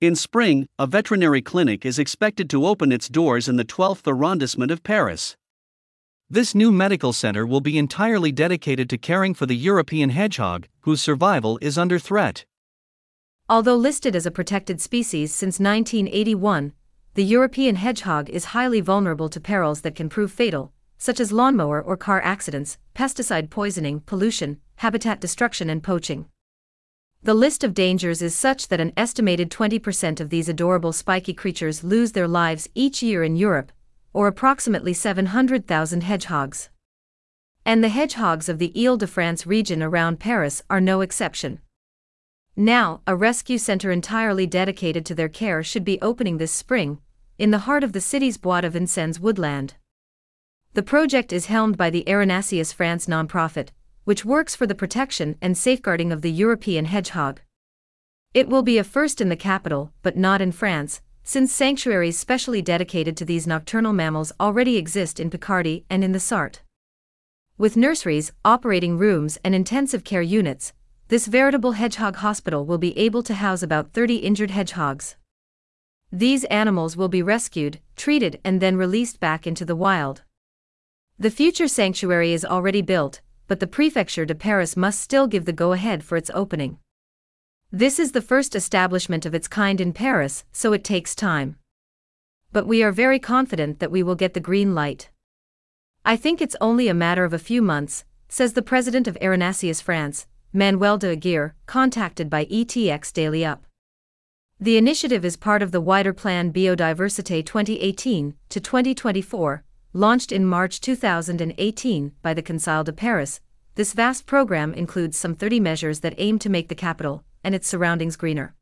In spring, a veterinary clinic is expected to open its doors in the 12th arrondissement of Paris. This new medical center will be entirely dedicated to caring for the European hedgehog, whose survival is under threat. Although listed as a protected species since 1981, the European hedgehog is highly vulnerable to perils that can prove fatal, such as lawnmower or car accidents, pesticide poisoning, pollution, habitat destruction, and poaching. The list of dangers is such that an estimated 20% of these adorable spiky creatures lose their lives each year in Europe, or approximately 700,000 hedgehogs. And the hedgehogs of the Ile de France region around Paris are no exception. Now, a rescue center entirely dedicated to their care should be opening this spring, in the heart of the city's Bois de Vincennes woodland. The project is helmed by the Erinaceus France nonprofit, which works for the protection and safeguarding of the European hedgehog. It will be a first in the capital, but not in France, since sanctuaries specially dedicated to these nocturnal mammals already exist in Picardy and in the Sarthe. With nurseries, operating rooms, and intensive care units, this veritable hedgehog hospital will be able to house about 30 injured hedgehogs. These animals will be rescued, treated, and then released back into the wild. The future sanctuary is already built, but the Prefecture de Paris must still give the go ahead for its opening. This is the first establishment of its kind in Paris, so it takes time. But we are very confident that we will get the green light. I think it's only a matter of a few months, says the president of Erinaceus France, Manuel de Aguirre, contacted by ETX Daily Up. The initiative is part of the wider plan Biodiversité 2018 to 2024, launched in March 2018 by the Conseil de Paris. This vast program includes some 30 measures that aim to make the capital, and its surroundings greener.